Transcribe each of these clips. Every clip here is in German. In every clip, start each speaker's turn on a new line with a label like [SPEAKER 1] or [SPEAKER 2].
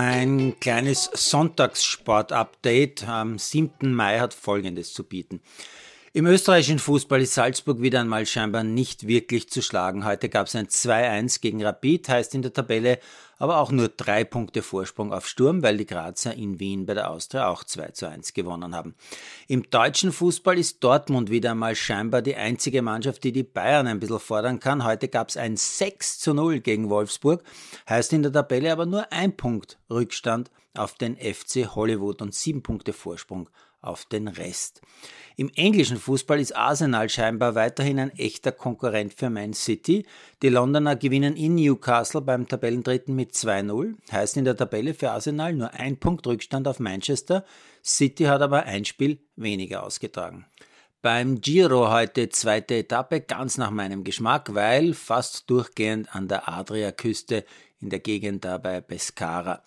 [SPEAKER 1] Mein kleines Sonntagssport-Update am 7. Mai hat Folgendes zu bieten. Im österreichischen Fußball ist Salzburg wieder einmal scheinbar nicht wirklich zu schlagen. Heute gab es ein 2-1 gegen Rapid, heißt in der Tabelle aber auch nur drei Punkte Vorsprung auf Sturm, weil die Grazer in Wien bei der Austria auch 2-1 gewonnen haben. Im deutschen Fußball ist Dortmund wieder einmal scheinbar die einzige Mannschaft, die die Bayern ein bisschen fordern kann. Heute gab es ein 6-0 gegen Wolfsburg, heißt in der Tabelle aber nur ein Punkt Rückstand auf den FC Hollywood und sieben Punkte Vorsprung auf den Rest. Im englischen Fußball ist Arsenal scheinbar weiterhin ein echter Konkurrent für Man City. Die Londoner gewinnen in Newcastle beim Tabellendritten mit 2-0, heißt in der Tabelle für Arsenal nur ein Punkt Rückstand auf Manchester. City hat aber ein Spiel weniger ausgetragen. Beim Giro heute zweite Etappe, ganz nach meinem Geschmack, weil fast durchgehend an der Adriaküste in der Gegend da bei Pescara.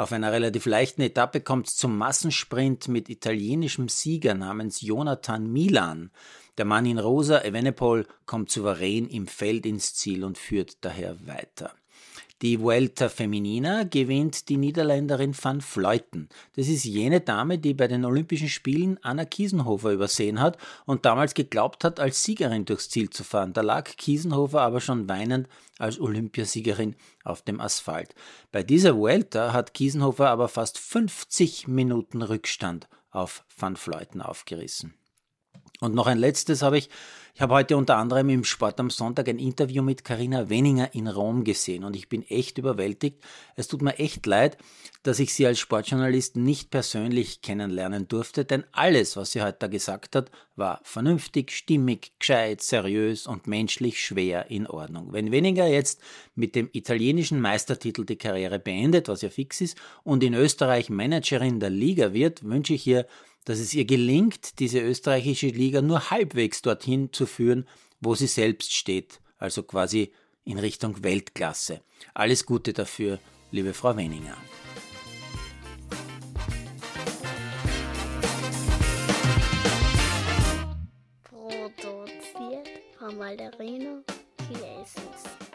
[SPEAKER 1] Auf einer relativ leichten Etappe kommt es zum Massensprint mit italienischem Sieger namens Jonathan Milan. Der Mann in rosa, Evenepoel, kommt souverän im Feld ins Ziel und führt daher weiter. Die Vuelta Feminina gewinnt die Niederländerin Van Fleuten. Das ist jene Dame, die bei den Olympischen Spielen Anna Kiesenhofer übersehen hat und damals geglaubt hat, als Siegerin durchs Ziel zu fahren. Da lag Kiesenhofer aber schon weinend als Olympiasiegerin auf dem Asphalt. Bei dieser Vuelta hat Kiesenhofer aber fast 50 Minuten Rückstand auf Van Fleuten aufgerissen. Und noch ein letztes habe ich, ich habe heute unter anderem im Sport am Sonntag ein Interview mit Karina Weninger in Rom gesehen und ich bin echt überwältigt. Es tut mir echt leid, dass ich sie als Sportjournalist nicht persönlich kennenlernen durfte, denn alles, was sie heute gesagt hat, war vernünftig, stimmig, gescheit, seriös und menschlich schwer in Ordnung. Wenn Weninger jetzt mit dem italienischen Meistertitel die Karriere beendet, was ja fix ist, und in Österreich Managerin der Liga wird, wünsche ich ihr dass es ihr gelingt, diese österreichische Liga nur halbwegs dorthin zu führen, wo sie selbst steht, also quasi in Richtung Weltklasse. Alles Gute dafür, liebe Frau Weninger.
[SPEAKER 2] Produziert von Malderino Chiesis.